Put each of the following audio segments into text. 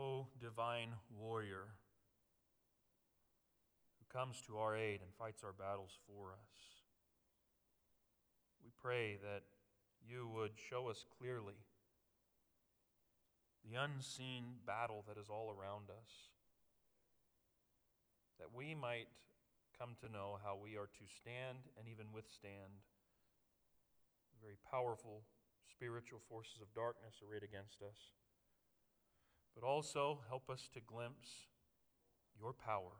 O divine warrior who comes to our aid and fights our battles for us. We pray that you would show us clearly the unseen battle that is all around us, that we might come to know how we are to stand and even withstand the very powerful spiritual forces of darkness arrayed against us. But also help us to glimpse your power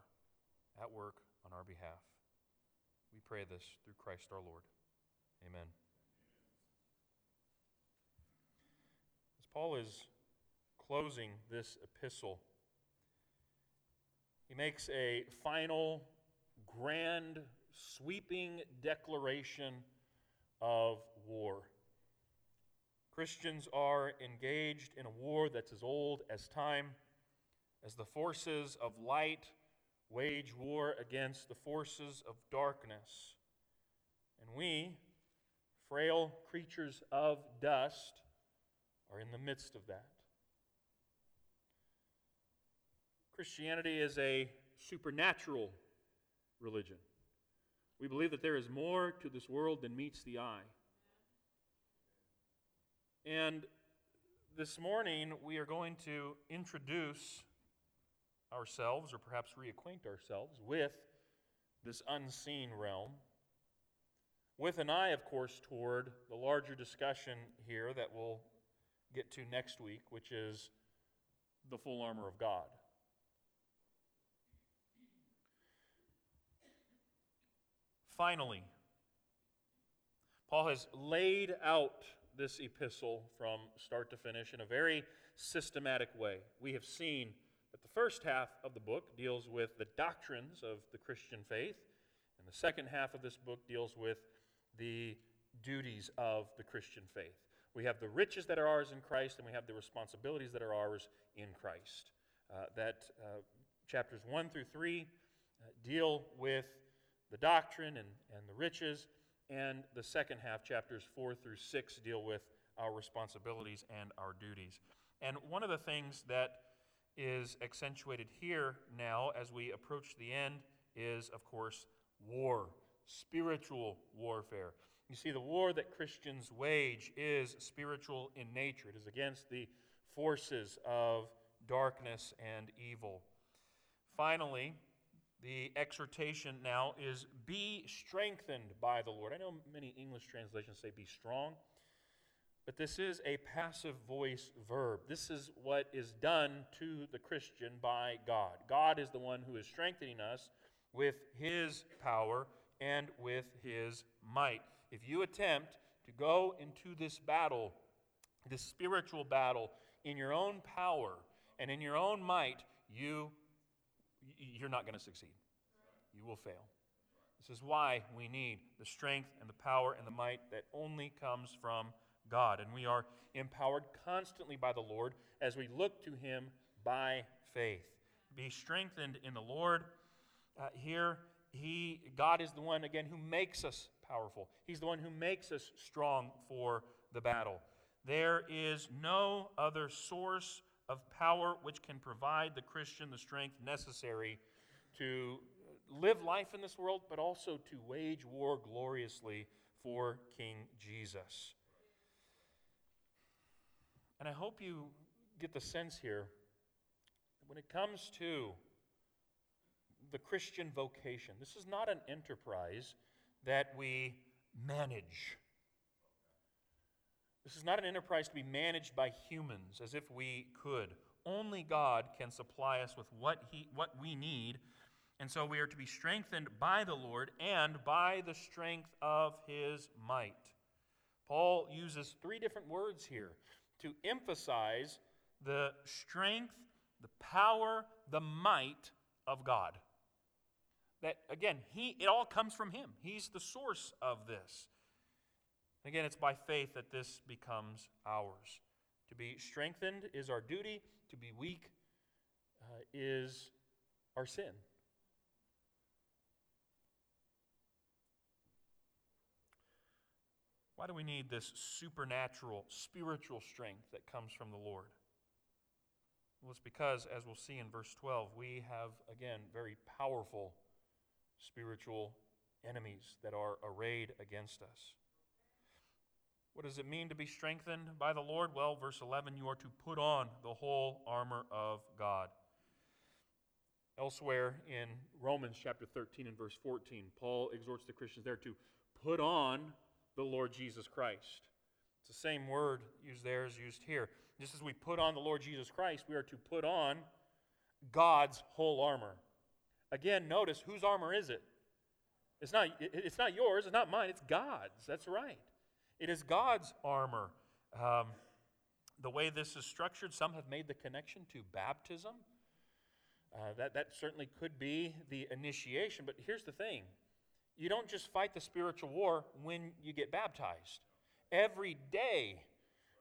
at work on our behalf. We pray this through Christ our Lord. Amen. As Paul is closing this epistle, he makes a final, grand, sweeping declaration of war. Christians are engaged in a war that's as old as time, as the forces of light wage war against the forces of darkness. And we, frail creatures of dust, are in the midst of that. Christianity is a supernatural religion. We believe that there is more to this world than meets the eye. And this morning, we are going to introduce ourselves, or perhaps reacquaint ourselves, with this unseen realm, with an eye, of course, toward the larger discussion here that we'll get to next week, which is the full armor of God. Finally, Paul has laid out this epistle from start to finish in a very systematic way. We have seen that the first half of the book deals with the doctrines of the Christian faith, and the second half of this book deals with the duties of the Christian faith. We have the riches that are ours in Christ, and we have the responsibilities that are ours in Christ. Uh, that uh, chapters 1 through 3 uh, deal with the doctrine and, and the riches, and the second half, chapters 4 through 6, deal with our responsibilities and our duties. And one of the things that is accentuated here now as we approach the end is, of course, war, spiritual warfare. You see, the war that Christians wage is spiritual in nature, it is against the forces of darkness and evil. Finally, the exhortation now is be strengthened by the Lord. I know many English translations say be strong, but this is a passive voice verb. This is what is done to the Christian by God. God is the one who is strengthening us with his power and with his might. If you attempt to go into this battle, this spiritual battle, in your own power and in your own might, you you're not going to succeed. You will fail. This is why we need the strength and the power and the might that only comes from God. And we are empowered constantly by the Lord as we look to Him by faith. Be strengthened in the Lord. Uh, here, he, God is the one, again, who makes us powerful. He's the one who makes us strong for the battle. There is no other source of power which can provide the Christian the strength necessary to live life in this world, but also to wage war gloriously for King Jesus. And I hope you get the sense here when it comes to the Christian vocation, this is not an enterprise that we manage. This is not an enterprise to be managed by humans as if we could. Only God can supply us with what, he, what we need. And so we are to be strengthened by the Lord and by the strength of his might. Paul uses three different words here to emphasize the strength, the power, the might of God. That, again, he, it all comes from him. He's the source of this. Again, it's by faith that this becomes ours. To be strengthened is our duty, to be weak uh, is our sin. Why do we need this supernatural, spiritual strength that comes from the Lord? Well, it's because, as we'll see in verse 12, we have, again, very powerful spiritual enemies that are arrayed against us. What does it mean to be strengthened by the Lord? Well, verse 11, you are to put on the whole armor of God. Elsewhere in Romans chapter 13 and verse 14, Paul exhorts the Christians there to put on the Lord Jesus Christ. It's the same word used there as used here. Just as we put on the Lord Jesus Christ, we are to put on God's whole armor. Again, notice whose armor is it? It's not, it's not yours, it's not mine, it's God's. That's right. It is God's armor. Um, the way this is structured, some have made the connection to baptism. Uh, that, that certainly could be the initiation, but here's the thing you don't just fight the spiritual war when you get baptized. Every day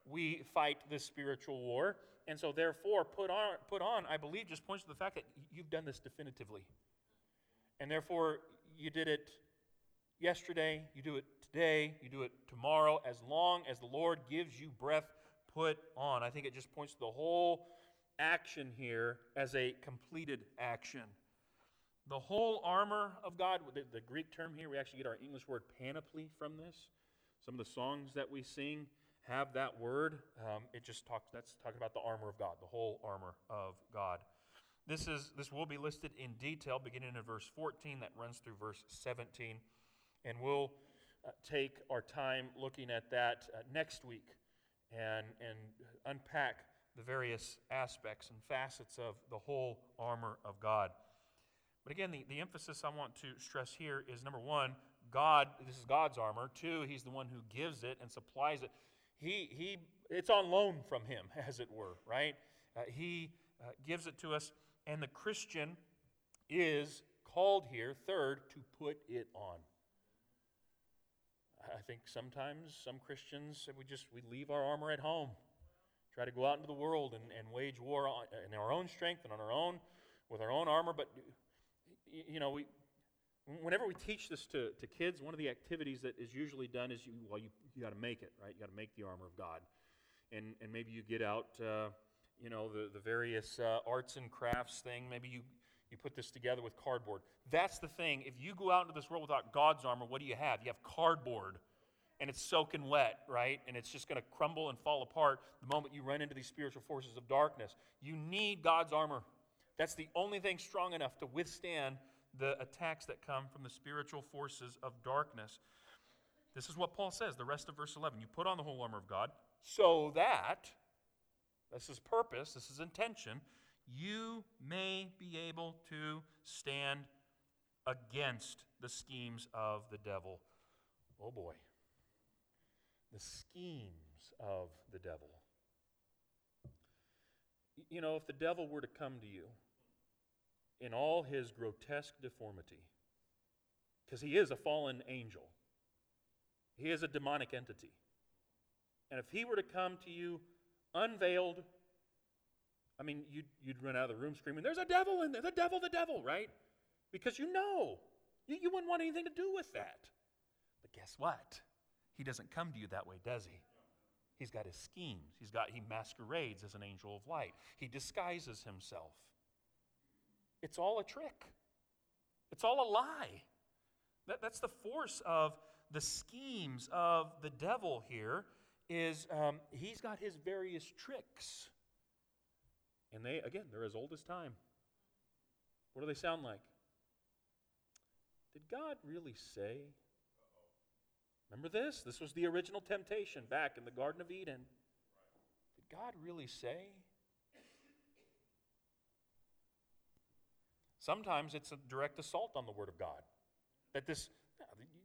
we fight this spiritual war, and so therefore, put on, put on, I believe, just points to the fact that you've done this definitively. And therefore, you did it yesterday, you do it today, you do it tomorrow, as long as the Lord gives you breath, put on. I think it just points to the whole action here as a completed action. The whole armor of God, the, the, Greek term here, we actually get our English word panoply from this. Some of the songs that we sing have that word. Um, it just talks, that's talking about the armor of God, the whole armor of God. This, is, this will be listed in detail beginning in verse 14 that runs through verse 17. And we'll take our time looking at that uh, next week and, and unpack the various aspects and facets of the whole armor of God. But again, the, the emphasis I want to stress here is number one, God, this is God's armor. Two, He's the one who gives it and supplies it. He, he, it's on loan from Him, as it were, right? Uh, he uh, gives it to us, and the Christian is called here, third, to put it on. I think sometimes some Christians, we just we leave our armor at home, try to go out into the world and, and wage war on, in our own strength and on our own, with our own armor. But, you know, we, whenever we teach this to, to kids, one of the activities that is usually done is you, well, you, you got to make it, right? You got to make the armor of God. And, and maybe you get out, uh, you know, the, the various uh, arts and crafts thing. Maybe you, you put this together with cardboard. That's the thing. If you go out into this world without God's armor, what do you have? You have cardboard and it's soaking wet, right? And it's just going to crumble and fall apart the moment you run into these spiritual forces of darkness. You need God's armor. That's the only thing strong enough to withstand the attacks that come from the spiritual forces of darkness. This is what Paul says, the rest of verse 11. You put on the whole armor of God so that, this is purpose, this is intention, you may be able to stand against the schemes of the devil. Oh boy. The schemes of the devil. You know, if the devil were to come to you in all his grotesque deformity, because he is a fallen angel, he is a demonic entity. And if he were to come to you unveiled, I mean, you'd, you'd run out of the room screaming, There's a devil in there, the devil, the devil, right? Because you know, you, you wouldn't want anything to do with that. But guess what? He doesn't come to you that way, does he? He's got his schemes. He's got he masquerades as an angel of light. He disguises himself. It's all a trick. It's all a lie. That, that's the force of the schemes of the devil here is um, he's got his various tricks. And they, again, they're as old as time. What do they sound like? Did God really say? Remember this? This was the original temptation back in the Garden of Eden. Did God really say? Sometimes it's a direct assault on the Word of God. That this,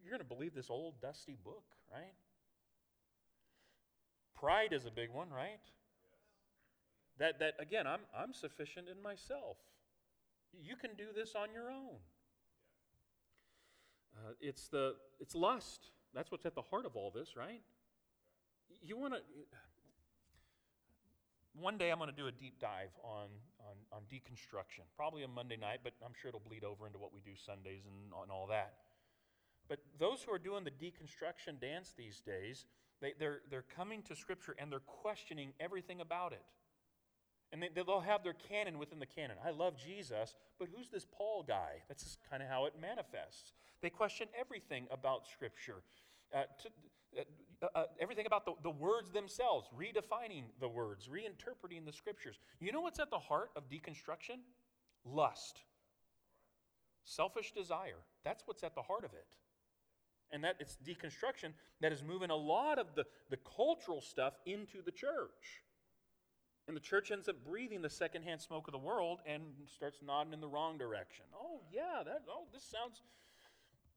you're going to believe this old dusty book, right? Pride is a big one, right? That, that again, I'm, I'm sufficient in myself. You can do this on your own. Uh, it's, the, it's lust. That's what's at the heart of all this, right? You want to. One day I'm going to do a deep dive on, on, on deconstruction. Probably a Monday night, but I'm sure it'll bleed over into what we do Sundays and, and all that. But those who are doing the deconstruction dance these days, they, they're, they're coming to Scripture and they're questioning everything about it. And they, they'll have their canon within the canon. I love Jesus, but who's this Paul guy? That's just kind of how it manifests. They question everything about Scripture, uh, to, uh, uh, everything about the, the words themselves, redefining the words, reinterpreting the Scriptures. You know what's at the heart of deconstruction? Lust, selfish desire. That's what's at the heart of it. And that it's deconstruction that is moving a lot of the, the cultural stuff into the church. And the church ends up breathing the secondhand smoke of the world and starts nodding in the wrong direction. Oh, yeah, that, oh, this sounds.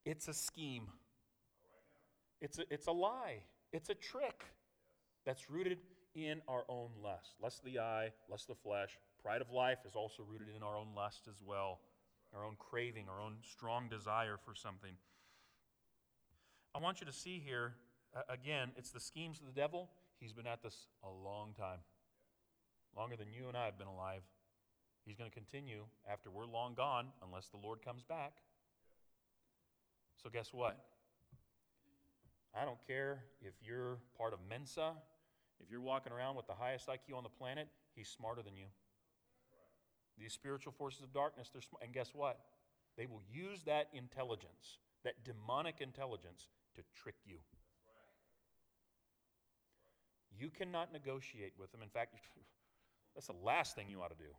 It's a scheme. It's a, it's a lie. It's a trick that's rooted in our own lust. Lust of the eye, lust of the flesh. Pride of life is also rooted in our own lust as well, our own craving, our own strong desire for something. I want you to see here, again, it's the schemes of the devil. He's been at this a long time longer than you and I have been alive. He's going to continue after we're long gone, unless the Lord comes back. So, guess what? I don't care if you're part of Mensa, if you're walking around with the highest IQ on the planet, he's smarter than you. These spiritual forces of darkness, they're smart. And guess what? They will use that intelligence, that demonic intelligence, to trick you. You cannot negotiate with them. In fact, That's the last thing you ought to do.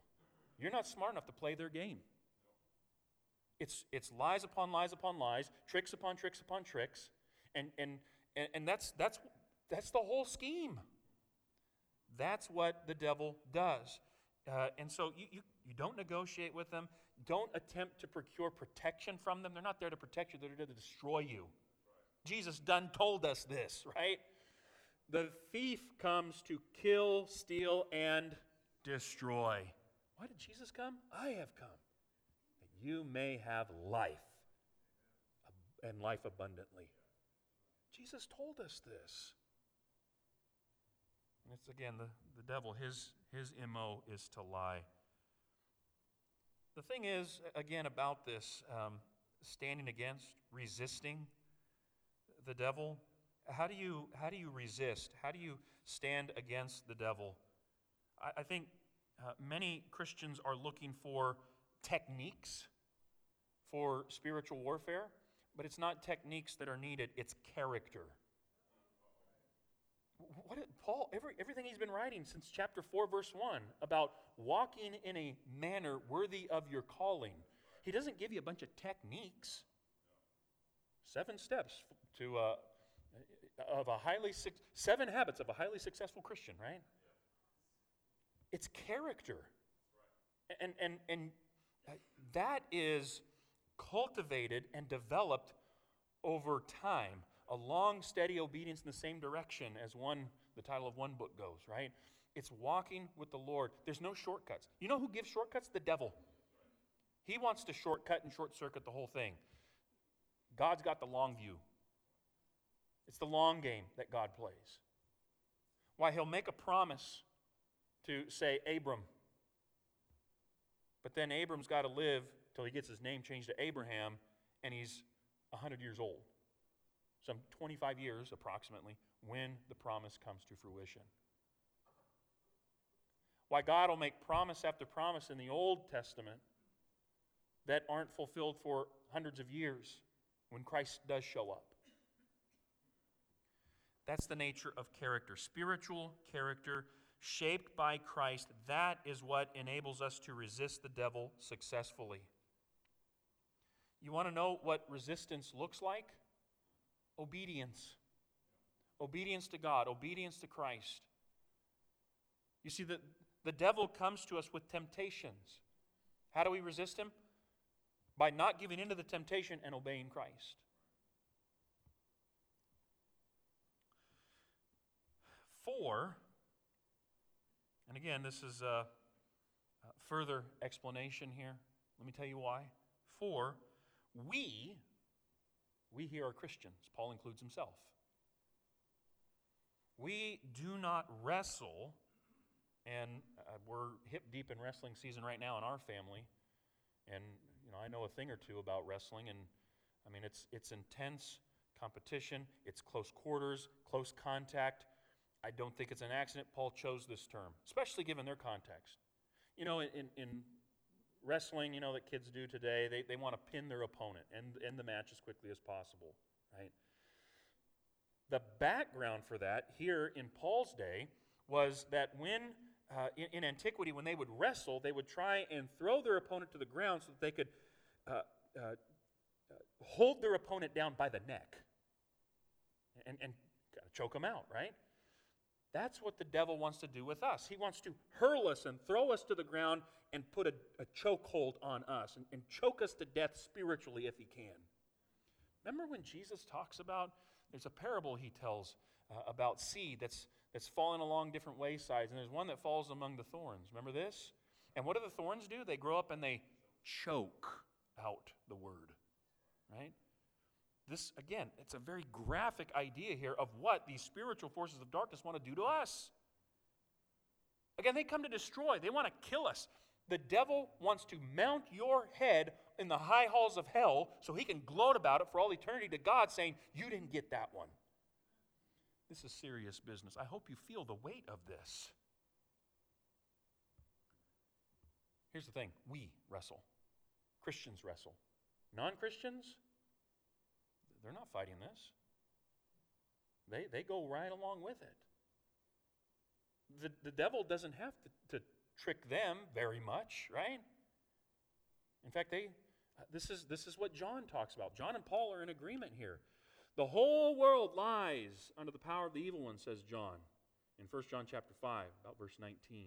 You're not smart enough to play their game. It's, it's lies upon lies upon lies, tricks upon tricks upon tricks, and, and, and, and that's, that's, that's the whole scheme. That's what the devil does. Uh, and so you, you, you don't negotiate with them. Don't attempt to procure protection from them. They're not there to protect you, they're there to destroy you. Jesus done told us this, right? The thief comes to kill, steal, and destroy. Why did Jesus come? I have come that you may have life and life abundantly. Jesus told us this. And it's again the, the devil, his, his MO is to lie. The thing is, again, about this um, standing against, resisting the devil, how do, you, how do you resist? How do you stand against the devil? I, I think uh, many Christians are looking for techniques for spiritual warfare, but it's not techniques that are needed, it's character. What Paul, every, everything he's been writing since chapter 4, verse 1, about walking in a manner worthy of your calling, he doesn't give you a bunch of techniques. Seven steps to uh, of a highly seven habits of a highly successful Christian, right? It's character. And, and, and that is cultivated and developed over time. A long, steady obedience in the same direction as one, the title of one book goes, right? It's walking with the Lord. There's no shortcuts. You know who gives shortcuts? The devil. He wants to shortcut and short circuit the whole thing. God's got the long view. It's the long game that God plays. Why, he'll make a promise to say Abram. But then Abram's got to live till he gets his name changed to Abraham, and he's 100 years old. Some 25 years approximately when the promise comes to fruition. Why God will make promise after promise in the Old Testament that aren't fulfilled for hundreds of years when Christ does show up. That's the nature of character. Spiritual character shaped by Christ, that is what enables us to resist the devil successfully. You want to know what resistance looks like? Obedience. Obedience to God, obedience to Christ. You see, the, the devil comes to us with temptations. How do we resist him? By not giving in to the temptation and obeying Christ. Four, and again, this is a, further explanation here. Let me tell you why. For we, we here are Christians. Paul includes himself. We do not wrestle, and uh, we're hip deep in wrestling season right now in our family. And you know, I know a thing or two about wrestling, and I mean, it's it's intense competition, it's close quarters, close contact. I don't think it's an accident Paul chose this term, especially given their context. You know, in, in wrestling, you know, that kids do today, they, they want to pin their opponent and end the match as quickly as possible, right? The background for that here in Paul's day was that when, uh, in, in, antiquity, when they would wrestle, they would try and throw their opponent to the ground so that they could uh, uh, hold their opponent down by the neck and, and choke them out, right? That's what the devil wants to do with us. He wants to hurl us and throw us to the ground and put a, a chokehold on us and, and choke us to death spiritually if he can. Remember when Jesus talks about, there's a parable he tells uh, about seed that's, that's fallen along different waysides, and there's one that falls among the thorns. Remember this? And what do the thorns do? They grow up and they choke out the word, right? This, again, it's a very graphic idea here of what these spiritual forces of darkness want to do to us. Again, they come to destroy, they want to kill us. The devil wants to mount your head in the high halls of hell so he can gloat about it for all eternity to God, saying, You didn't get that one. This is serious business. I hope you feel the weight of this. Here's the thing we wrestle, Christians wrestle. Non Christians, they're not fighting this. They, they go right along with it. The, the devil doesn't have to, to trick them very much, right? In fact, they, uh, this, is, this is what John talks about. John and Paul are in agreement here. The whole world lies under the power of the evil one, says John in 1 John chapter 5, about verse 19.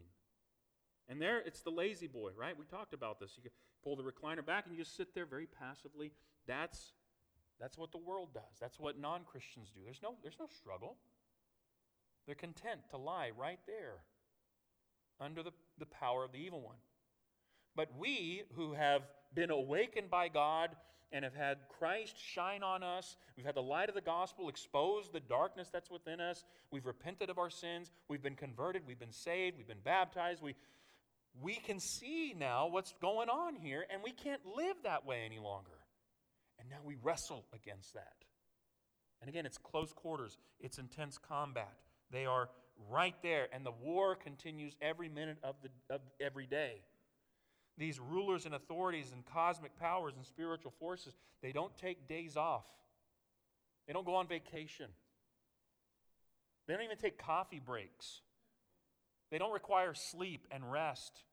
And there, it's the La-Z-Boy, right? We talked about this. You pull the recliner back and you just sit there very passively. That's that's what the world does. That's what non Christians do. There's no, there's no struggle. They're content to lie right there under the, the power of the evil one. But we who have been awakened by God and have had Christ shine on us, we've had the light of the gospel expose the darkness that's within us, we've repented of our sins, we've been converted, we've been saved, we've been baptized, we, we can see now what's going on here, and we can't live that way any longer. Now we wrestle against that. And again, it's close quarters, it's intense combat. They are right there, and the war continues every minute of, the, of every day. These rulers and authorities and cosmic powers and spiritual forces, they don't take days off. They don't go on vacation. They don't even take coffee breaks. They don't require sleep and rest.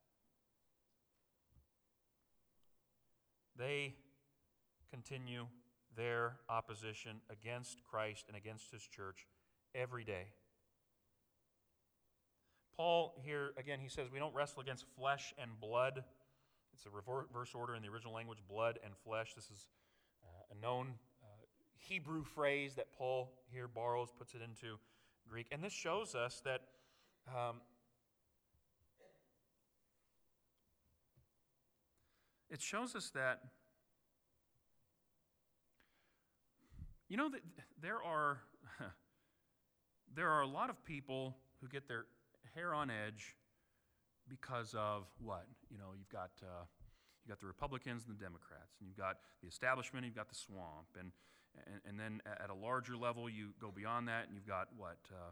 They continue their opposition against Christ and against his church every day. Paul here, again, he says, we don't wrestle against flesh and blood. It's a reverse order in the original language blood and flesh. This is uh, a known uh, Hebrew phrase that Paul here borrows, puts it into Greek. And this shows us that. Um, it shows us that You know that there are there are a lot of people who get their hair on edge because of what? You know, you've got uh, you've got the Republicans and the Democrats, and you've got the establishment, you've got the swamp, and and, and then at a larger level, you go beyond that, and you've got what? Uh,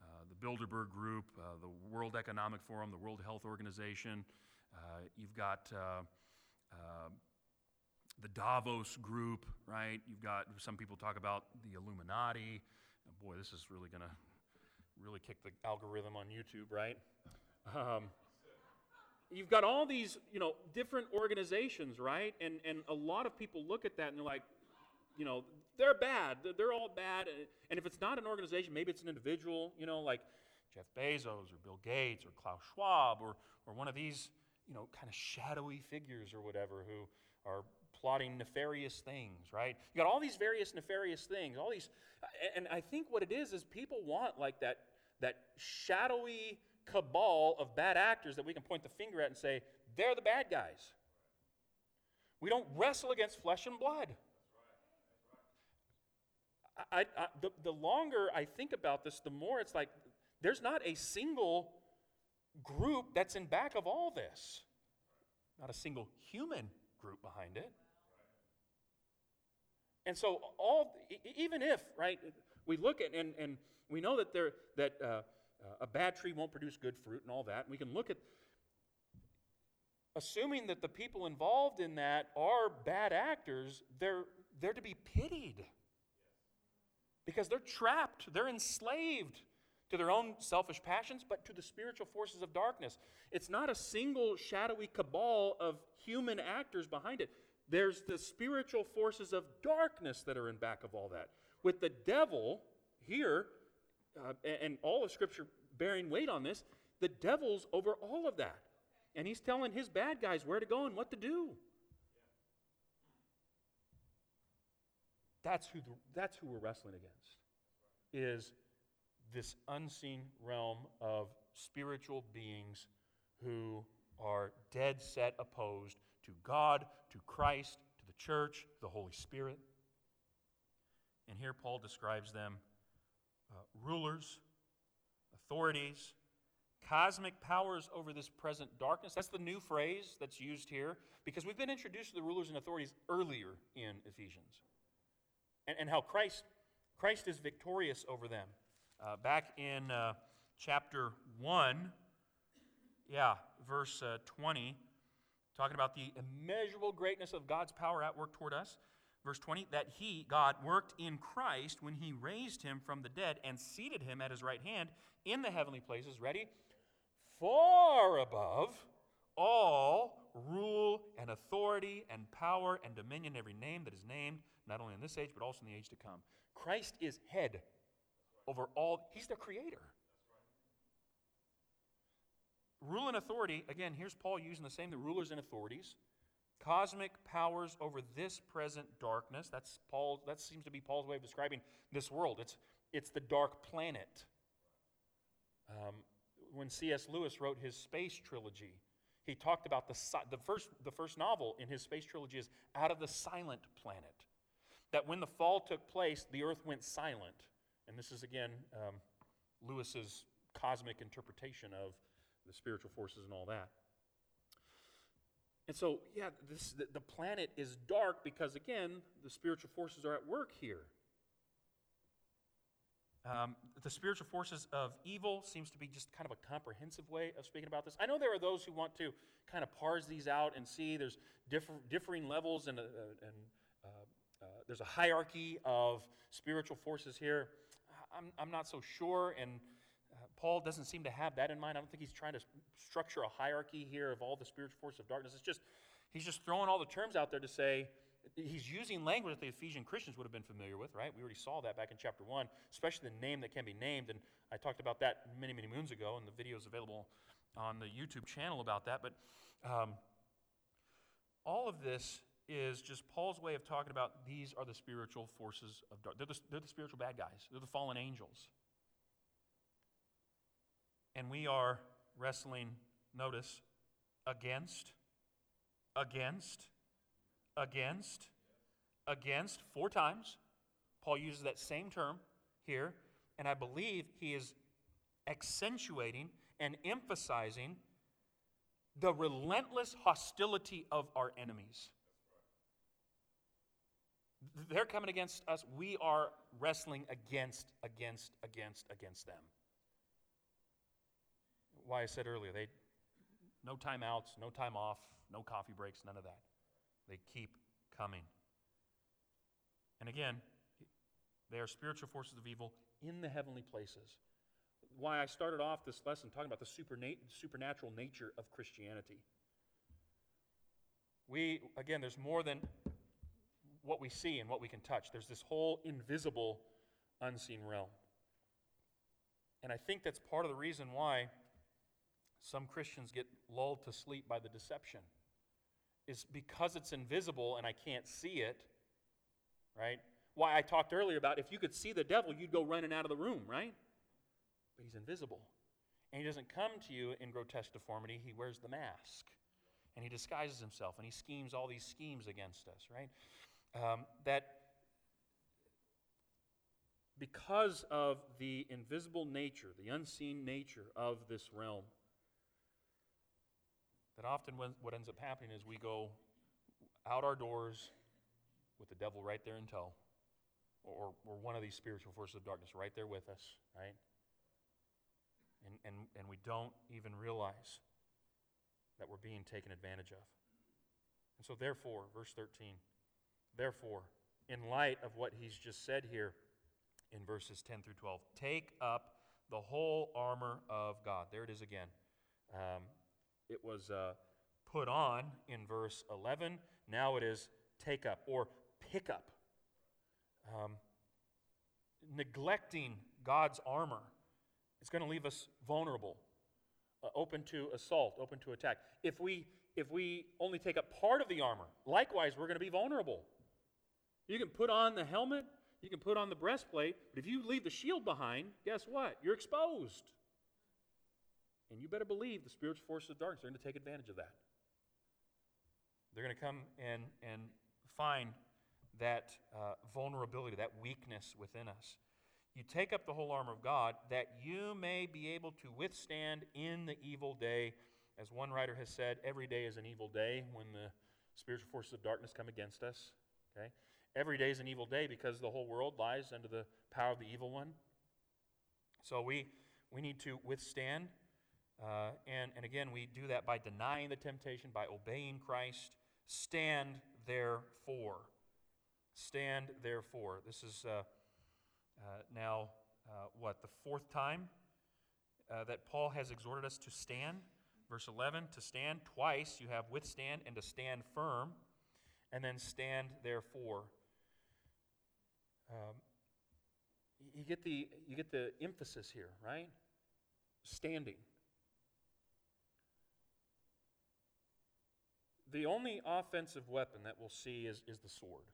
uh, the Bilderberg Group, uh, the World Economic Forum, the World Health Organization. Uh, you've got uh, the Davos group, right? You've got some people talk about the Illuminati. boy, this is really going to really kick the algorithm on YouTube, right? Um, you've got all these, you know, different organizations, right? And and a lot of people look at that and they're like, you know, they're bad. They're all bad. And if it's not an organization, maybe it's an individual, you know, like Jeff Bezos or Bill Gates or Klaus Schwab or or one of these, you know, kind of shadowy figures or whatever who are plotting nefarious things, right? You got all these various nefarious things, all these, and I think what it is is people want like that, that shadowy cabal of bad actors that we can point the finger at and say, they're the bad guys. We don't wrestle against flesh and blood. I, I, the, the longer I think about this, the more it's like there's not a single group that's in back of all this, not a single human group behind it. And so, all even if right, we look at and, and we know that there that uh, uh, a bad tree won't produce good fruit and all that, and we can look at assuming that the people involved in that are bad actors, they're, they're to be pitied. Because they're trapped, they're enslaved to their own selfish passions, but to the spiritual forces of darkness. It's not a single shadowy cabal of human actors behind it. There's the spiritual forces of darkness that are in back of all that. With the devil here, uh, and all of Scripture bearing weight on this, the devil's over all of that. And he's telling his bad guys where to go and what to do. That's who, the, that's who we're wrestling against, is this unseen realm of spiritual beings who are dead set opposed to God, to Christ, to the church, the Holy Spirit. And here Paul describes them uh, rulers, authorities, cosmic powers over this present darkness. That's the new phrase that's used here because we've been introduced to the rulers and authorities earlier in Ephesians. And, and how Christ, Christ is victorious over them. Uh, back in uh, chapter 1, yeah, verse uh, 20, talking about the immeasurable greatness of God's power at work toward us. Verse 20, that he, God, worked in Christ when he raised him from the dead and seated him at his right hand in the heavenly places, ready? Far above all rule and authority and power and dominion, every name that is named, not only in this age, but also in the age to come. Christ is head over all. He's the creator. Rule and authority, again, here's Paul using the same, the rulers and authorities. Cosmic powers over this present darkness. That's Paul, that seems to be Paul's way of describing this world. It's, it's the dark planet. Um, when C.S. Lewis wrote his space trilogy, he talked about the, the, first, the first novel in his space trilogy is Out of the Silent Planet. That when the fall took place, the earth went silent. And this is, again, um, Lewis's cosmic interpretation of the spiritual forces and all that. And so, yeah, this, the, planet is dark because, again, the spiritual forces are at work here. Um, the spiritual forces of evil seems to be just kind of a comprehensive way of speaking about this. I know there are those who want to kind of parse these out and see there's differ, differing levels and, uh, and uh, uh, there's a hierarchy of spiritual forces here. I'm, I'm not so sure, and Paul doesn't seem to have that in mind. I don't think he's trying to structure a hierarchy here of all the spiritual forces of darkness. It's just, he's just throwing all the terms out there to say, he's using language that the Ephesian Christians would have been familiar with, right? We already saw that back in chapter 1, especially the name that can be named. And I talked about that many, many moons ago, and the video is available on the YouTube channel about that. But um, all of this is just Paul's way of talking about these are the spiritual forces of darkness. They're the, they're the spiritual bad guys, they're the fallen angels. And we are wrestling, notice, against, against, against, against, four times. Paul uses that same term here, and I believe he is accentuating and emphasizing the relentless hostility of our enemies. They're coming against us. We are wrestling against, against, against, against them. Why I said earlier, they no timeouts, no time off, no coffee breaks, none of that. They keep coming. And again, they are spiritual forces of evil in the heavenly places. Why I started off this lesson talking about the supernatural nature of Christianity. We, again, there's more than what we see and what we can touch. There's this whole invisible, unseen realm. And I think that's part of the reason why some Christians get lulled to sleep by the deception. Is because it's invisible and I can't see it, right? Why I talked earlier about if you could see the devil, you'd go running out of the room, right? But he's invisible. And he doesn't come to you in grotesque deformity, he wears the mask. And he disguises himself and he schemes all these schemes against us, right? um, that because of the invisible nature, the unseen nature of this realm, that often what ends up happening is we go out our doors with the devil right there in tow, or, or one of these spiritual forces of darkness right there with us, right? And, and, and we don't even realize that we're being taken advantage of. And so, therefore, verse 13, therefore, in light of what he's just said here in verses 10 through 12, take up the whole armor of God. There it is again. Um, it was uh, put on in verse 11. Now it is take up or pick up. Um, neglecting God's armor is going to leave us vulnerable, uh, open to assault, open to attack. If we if we only take up part of the armor, likewise we're going to be vulnerable. You can put on the helmet, you can put on the breastplate, but if you leave the shield behind, guess what? You're exposed. And you better believe the spiritual forces of darkness are going to take advantage of that. They're going to come and, and find that uh, vulnerability, that weakness within us. You take up the whole armor of God that you may be able to withstand in the evil day. As one writer has said, every day is an evil day when the spiritual forces of darkness come against us. Okay? Every day is an evil day because the whole world lies under the power of the evil one. So we, we need to withstand. Uh, and, and again, we do that by denying the temptation, by obeying Christ. Stand therefore. Stand therefore. This is uh, uh, now, uh, what, the fourth time uh, that Paul has exhorted us to stand. Verse 11, to stand twice, you have withstand and to stand firm, and then stand therefore. Um, you, get the, you get the emphasis here, right? Standing. The only offensive weapon that we'll see is, is the sword,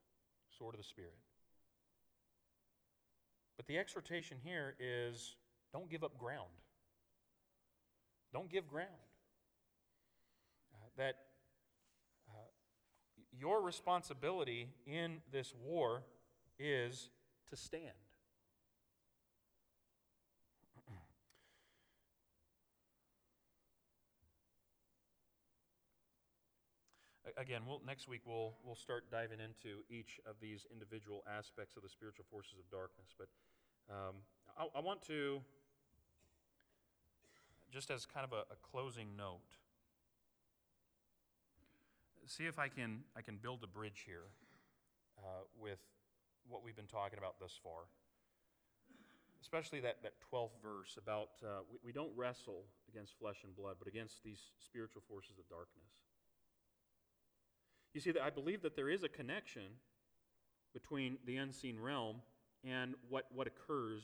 sword of the Spirit. But the exhortation here is don't give up ground. Don't give ground. Uh, that uh, your responsibility in this war is to stand. Again, we'll, next week we'll, we'll start diving into each of these individual aspects of the spiritual forces of darkness. But um, I, I, want to, just as kind of a, a closing note, see if I can, I can build a bridge here uh, with what we've been talking about thus far. Especially that, that 12th verse about uh, we, we don't wrestle against flesh and blood, but against these spiritual forces of darkness. You see, that I believe that there is a connection between the unseen realm and what, what occurs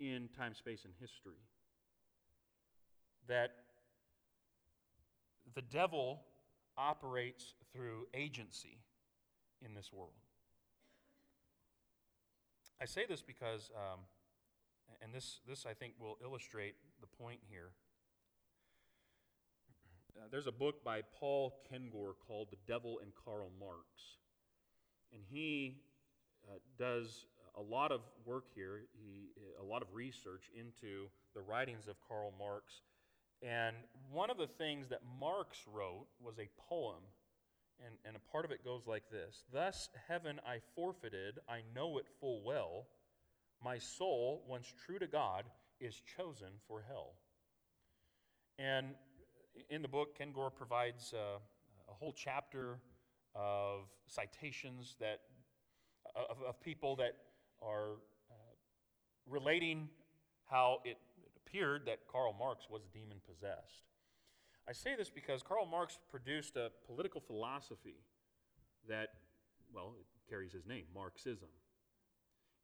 in time, space, and history. That the devil operates through agency in this world. I say this because, um, and this, this I think will illustrate the point here. Uh, there's a book by Paul Kengor called The Devil and Karl Marx. And he uh, does a lot of work here, he, a lot of research into the writings of Karl Marx. And one of the things that Marx wrote was a poem and, and a part of it goes like this Thus heaven I forfeited, I know it full well. My soul, once true to God, is chosen for hell. And in the book, Kengor provides a whole chapter of citations that, of, of people that are uh, relating how it, it appeared that Karl Marx was demon possessed. I say this because Karl Marx produced a political philosophy that, well, it carries his name, Marxism.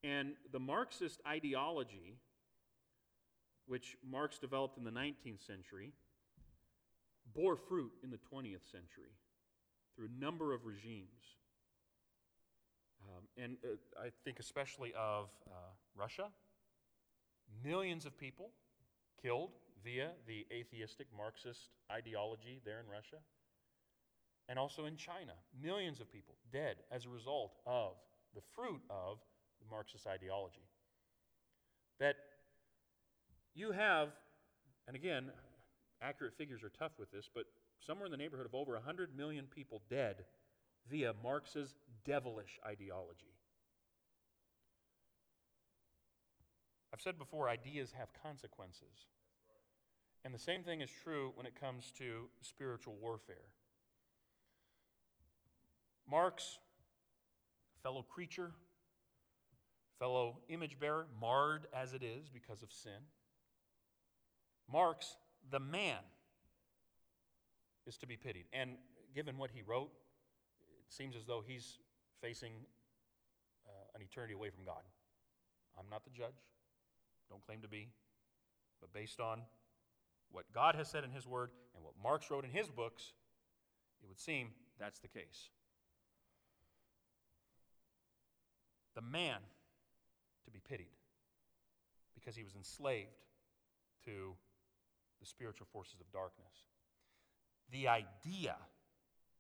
And the Marxist ideology, which Marx developed in the 19th century, bore fruit in the 20th century through a number of regimes. Um, and uh, I think especially of uh, Russia. Millions of people killed via the atheistic Marxist ideology there in Russia, and also in China. Millions of people dead as a result of the fruit of the Marxist ideology. That you have, and again, accurate figures are tough with this, but somewhere in the neighborhood of over 100 million people dead via Marx's devilish ideology. I've said before, ideas have consequences. And the same thing is true when it comes to spiritual warfare. Marx fellow creature, fellow image bearer, marred as it is because of sin, marks the man is to be pitied. And given what he wrote, it seems as though he's facing uh, an eternity away from God. I'm not the judge, don't claim to be, but based on what God has said in His Word and what Marx wrote in his books, it would seem that's the case. The man to be pitied because he was enslaved to the spiritual forces of darkness. The idea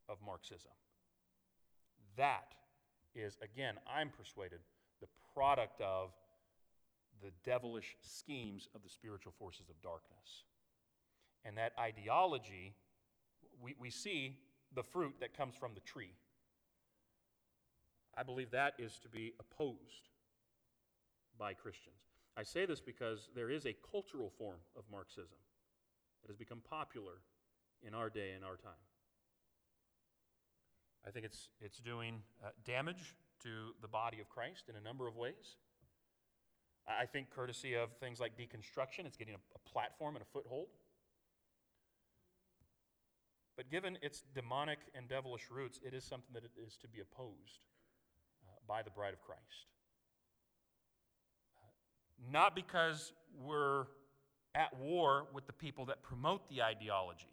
of Marxism, that is, again, I'm persuaded, the product of the devilish schemes of the spiritual forces of darkness. And that ideology, we, we see the fruit that comes from the tree. I believe that is to be opposed by Christians. I say this because there is a cultural form of Marxism that has become popular in our day and our time. I think it's, it's doing uh, damage to the body of Christ in a number of ways. I think, courtesy of things like deconstruction, it's getting a, a platform and a foothold. But given its demonic and devilish roots, it is something that is to be opposed uh, by the bride of Christ. Uh, not because we're at war with the people that promote the ideology.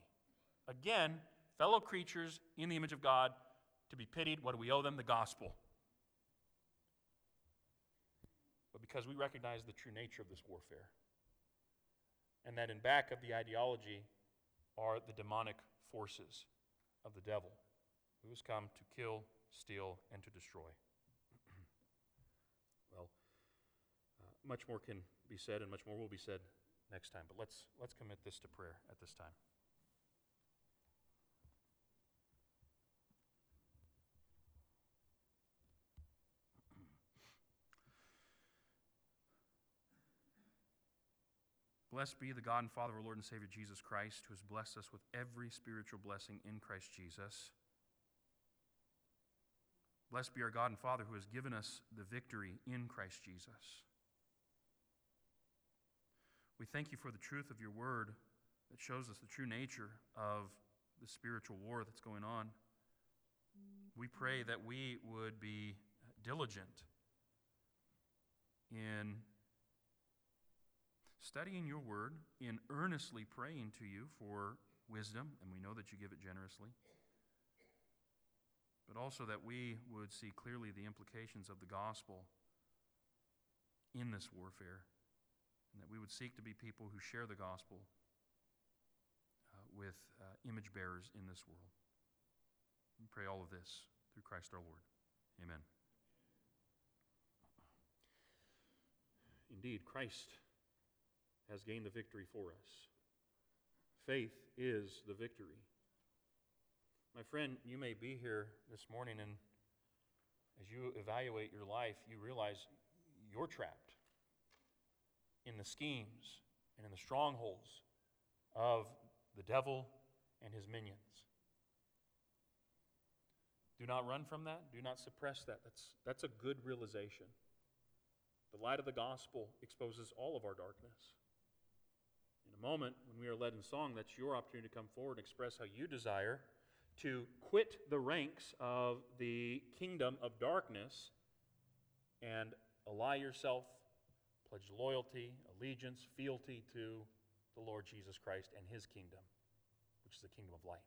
Again, fellow creatures in the image of God, to be pitied. What do we owe them? The gospel. But because we recognize the true nature of this warfare, and that in back of the ideology are the demonic forces of the devil, who has come to kill, steal, and to destroy. well, uh, much more can be said, and much more will be said next time. But let's, let's commit this to prayer at this time. Blessed be the God and Father of our Lord and Savior Jesus Christ, who has blessed us with every spiritual blessing in Christ Jesus. Blessed be our God and Father, who has given us the victory in Christ Jesus. We thank you for the truth of your word that shows us the true nature of the spiritual war that's going on. We pray that we would be diligent in studying your word, in earnestly praying to you for wisdom, and we know that you give it generously, but also that we would see clearly the implications of the gospel in this warfare and that we would seek to be people who share the gospel uh, with uh, image bearers in this world. We pray all of this through Christ our Lord. Amen. Indeed, Christ has gained the victory for us. Faith is the victory. My friend, you may be here this morning, and as you evaluate your life, you realize you're trapped in the schemes and in the strongholds of the devil and his minions. Do not run from that. Do not suppress that. That's, that's a good realization. The light of the gospel exposes all of our darkness. In a moment, when we are led in song, that's your opportunity to come forward and express how you desire to quit the ranks of the kingdom of darkness and ally yourself pledge loyalty, allegiance, fealty to the Lord Jesus Christ and his kingdom, which is the kingdom of light.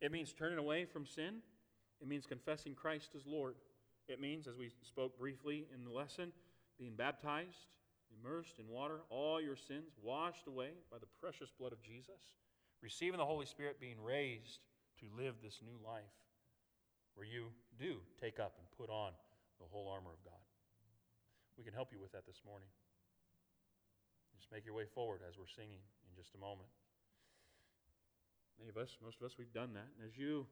It means turning away from sin. It means confessing Christ as Lord. It means, as we spoke briefly in the lesson, being baptized, immersed in water, all your sins washed away by the precious blood of Jesus, receiving the Holy Spirit, being raised to live this new life where you do take up and put on the whole armor of God. We can help you with that this morning. Just make your way forward as we're singing in just a moment. Many of us, most of us, we've done that. And as you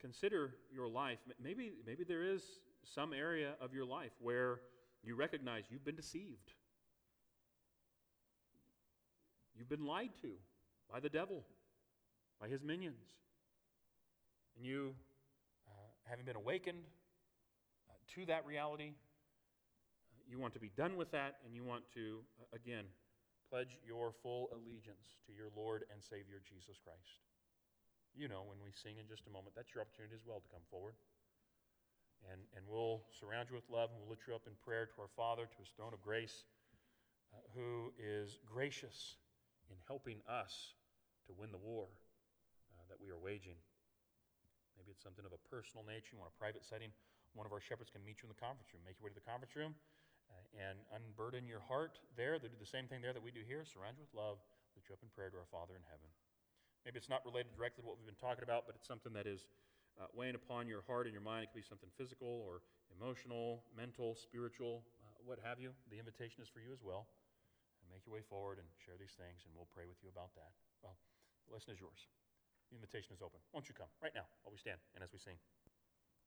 consider your life, maybe, maybe there is some area of your life where you recognize you've been deceived. you've been lied to by the devil, by his minions. And you, uh, having been awakened uh, to that reality, you want to be done with that, and you want to, uh, again, pledge your full allegiance to your Lord and Savior Jesus Christ. You know, when we sing in just a moment, that's your opportunity as well to come forward. And, and we'll surround you with love and we'll lift you up in prayer to our Father, to his throne of grace, uh, who is gracious in helping us to win the war uh, that we are waging. Maybe it's something of a personal nature. You want a private setting. One of our shepherds can meet you in the conference room. Make your way to the conference room and unburden your heart there. They do the same thing there that we do here. Surround you with love. Lift you up in prayer to our Father in heaven. Maybe it's not related directly to what we've been talking about, but it's something that is uh, weighing upon your heart and your mind. It could be something physical or emotional, mental, spiritual, uh, what have you. The invitation is for you as well. And make your way forward and share these things, and we'll pray with you about that. Well, the lesson is yours. The invitation is open. Won't you come right now while we stand and as we sing?